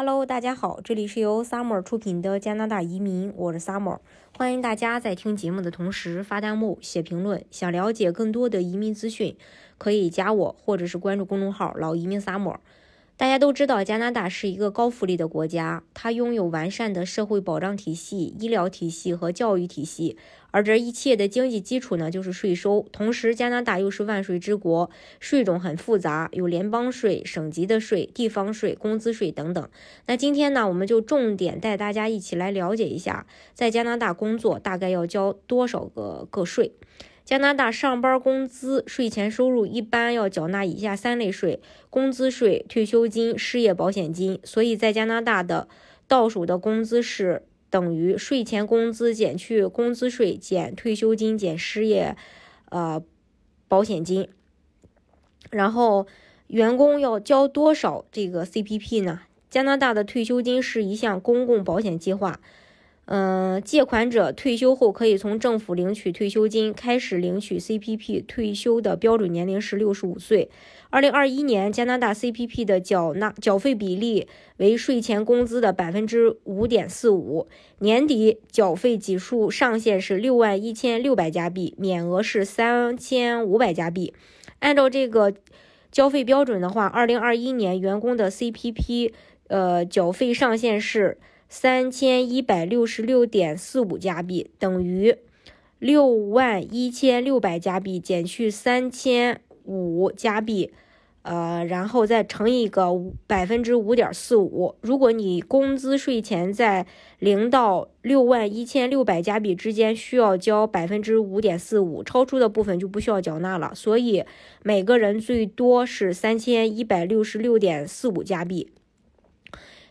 Hello，大家好，这里是由 Summer 出品的加拿大移民，我是 Summer，欢迎大家在听节目的同时发弹幕、写评论。想了解更多的移民资讯，可以加我或者是关注公众号“老移民 Summer”。大家都知道，加拿大是一个高福利的国家，它拥有完善的社会保障体系、医疗体系和教育体系，而这一切的经济基础呢，就是税收。同时，加拿大又是万税之国，税种很复杂，有联邦税、省级的税、地方税、工资税等等。那今天呢，我们就重点带大家一起来了解一下，在加拿大工作大概要交多少个个税。加拿大上班工资税前收入一般要缴纳以下三类税：工资税、退休金、失业保险金。所以在加拿大的倒数的工资是等于税前工资减去工资税减退休金减失业呃保险金。然后员工要交多少这个 CPP 呢？加拿大的退休金是一项公共保险计划。嗯，借款者退休后可以从政府领取退休金，开始领取 CPP 退休的标准年龄是六十五岁。二零二一年，加拿大 CPP 的缴纳缴费比例为税前工资的百分之五点四五，年底缴费基数上限是六万一千六百加币，免额是三千五百加币。按照这个交费标准的话，二零二一年员工的 CPP 呃缴费上限是。三千一百六十六点四五加币等于六万一千六百加币减去三千五加币，呃，然后再乘一个百分之五点四五。如果你工资税前在零到六万一千六百加币之间，需要交百分之五点四五，超出的部分就不需要缴纳了。所以每个人最多是三千一百六十六点四五加币。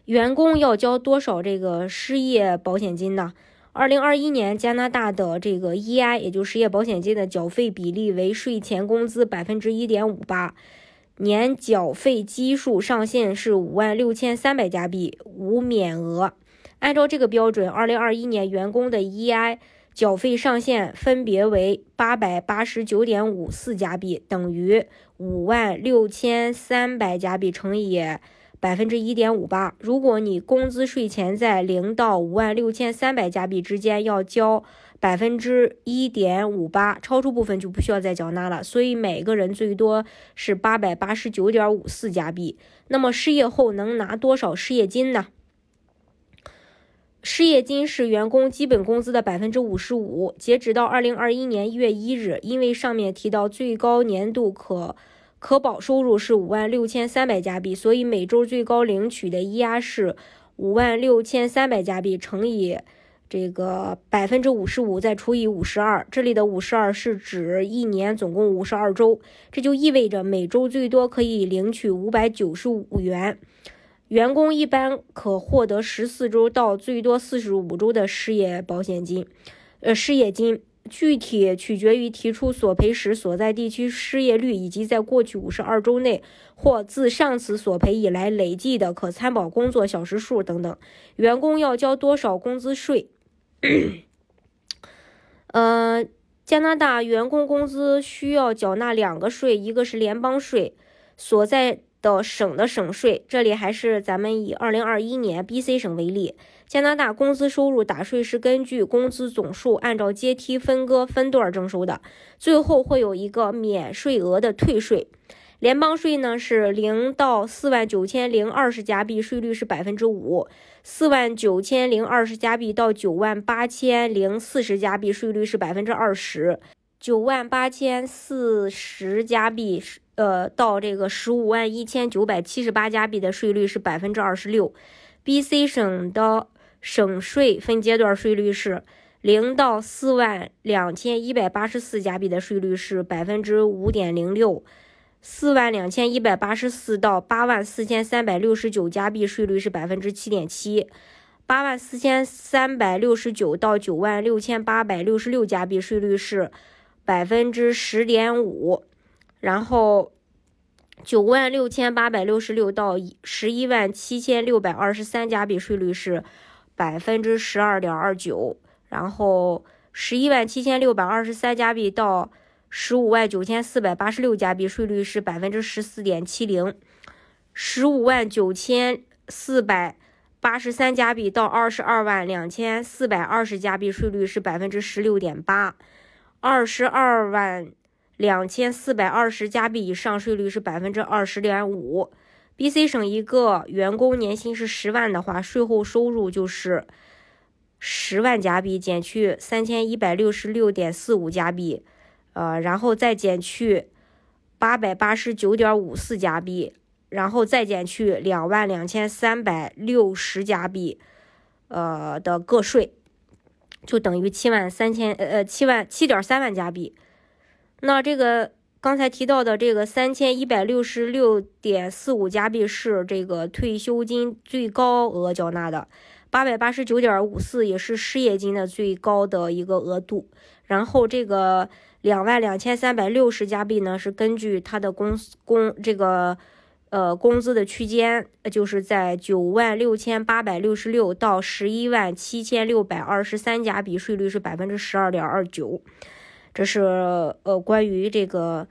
员工要交多少这个失业保险金呢？二零二一年加拿大的这个 EI，也就是失业保险金的缴费比例为税前工资百分之一点五八，年缴费基数上限是五万六千三百加币，无免额。按照这个标准，二零二一年员工的 EI 缴费上限分别为八百八十九点五四加币，等于五万六千三百加币乘以。百分之一点五八。如果你工资税前在零到五万六千三百加币之间，要交百分之一点五八，超出部分就不需要再缴纳了。所以每个人最多是八百八十九点五四加币。那么失业后能拿多少失业金呢？失业金是员工基本工资的百分之五十五。截止到二零二一年一月一日，因为上面提到最高年度可。可保收入是五万六千三百加币，所以每周最高领取的押是五万六千三百加币乘以这个百分之五十五，再除以五十二。这里的五十二是指一年总共五十二周，这就意味着每周最多可以领取五百九十五元。员工一般可获得十四周到最多四十五周的失业保险金，呃，失业金。具体取决于提出索赔时所在地区失业率，以及在过去五十二周内或自上次索赔以来累计的可参保工作小时数等等。员工要交多少工资税？呃，加拿大员工工资需要缴纳两个税，一个是联邦税，所在。的省的省税，这里还是咱们以二零二一年 B.C 省为例。加拿大工资收入打税是根据工资总数按照阶梯分割分段征收的，最后会有一个免税额的退税。联邦税呢是零到四万九千零二十加币，税率是百分之五；四万九千零二十加币到九万八千零四十加币，税率是百分之二十；九万八千四十加币。呃，到这个十五万一千九百七十八加币的税率是百分之二十六。B.C 省的省税分阶段税率是零到四万两千一百八十四加币的税率是百分之五点零六，四万两千一百八十四到八万四千三百六十九加币税率是百分之七点七，八万四千三百六十九到九万六千八百六十六加币税率是百分之十点五。然后，九万六千八百六十六到十一万七千六百二十三加币税率是百分之十二点二九。然后，十一万七千六百二十三加币到十五万九千四百八十六加币税率是百分之十四点七零。十五万九千四百八十三加币到二十二万两千四百二十加币，税率是百分之十六点八；二十二万两千四百二十加币以上，税率是百分之二十点五。B.C 省一个员工年薪是十万的话，税后收入就是十万加币减去三千一百六十六点四五加币，呃，然后再减去八百八十九点五四加币，然后再减去两万两千三百六十加币，呃的个税，就等于七万三千呃呃七万七点三万加币。那这个。刚才提到的这个三千一百六十六点四五加币是这个退休金最高额缴纳的，八百八十九点五四也是失业金的最高的一个额度。然后这个两万两千三百六十加币呢，是根据他的工工这个呃工资的区间，就是在九万六千八百六十六到十一万七千六百二十三加币，税率是百分之十二点二九。这是呃关于这个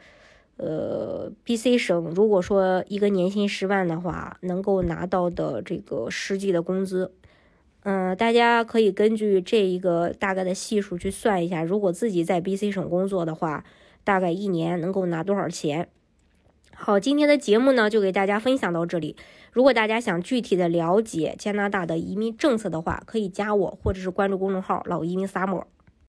呃 B C 省，如果说一个年薪十万的话，能够拿到的这个实际的工资，嗯，大家可以根据这一个大概的系数去算一下，如果自己在 B C 省工作的话，大概一年能够拿多少钱？好，今天的节目呢就给大家分享到这里。如果大家想具体的了解加拿大的移民政策的话，可以加我或者是关注公众号“老移民萨摩。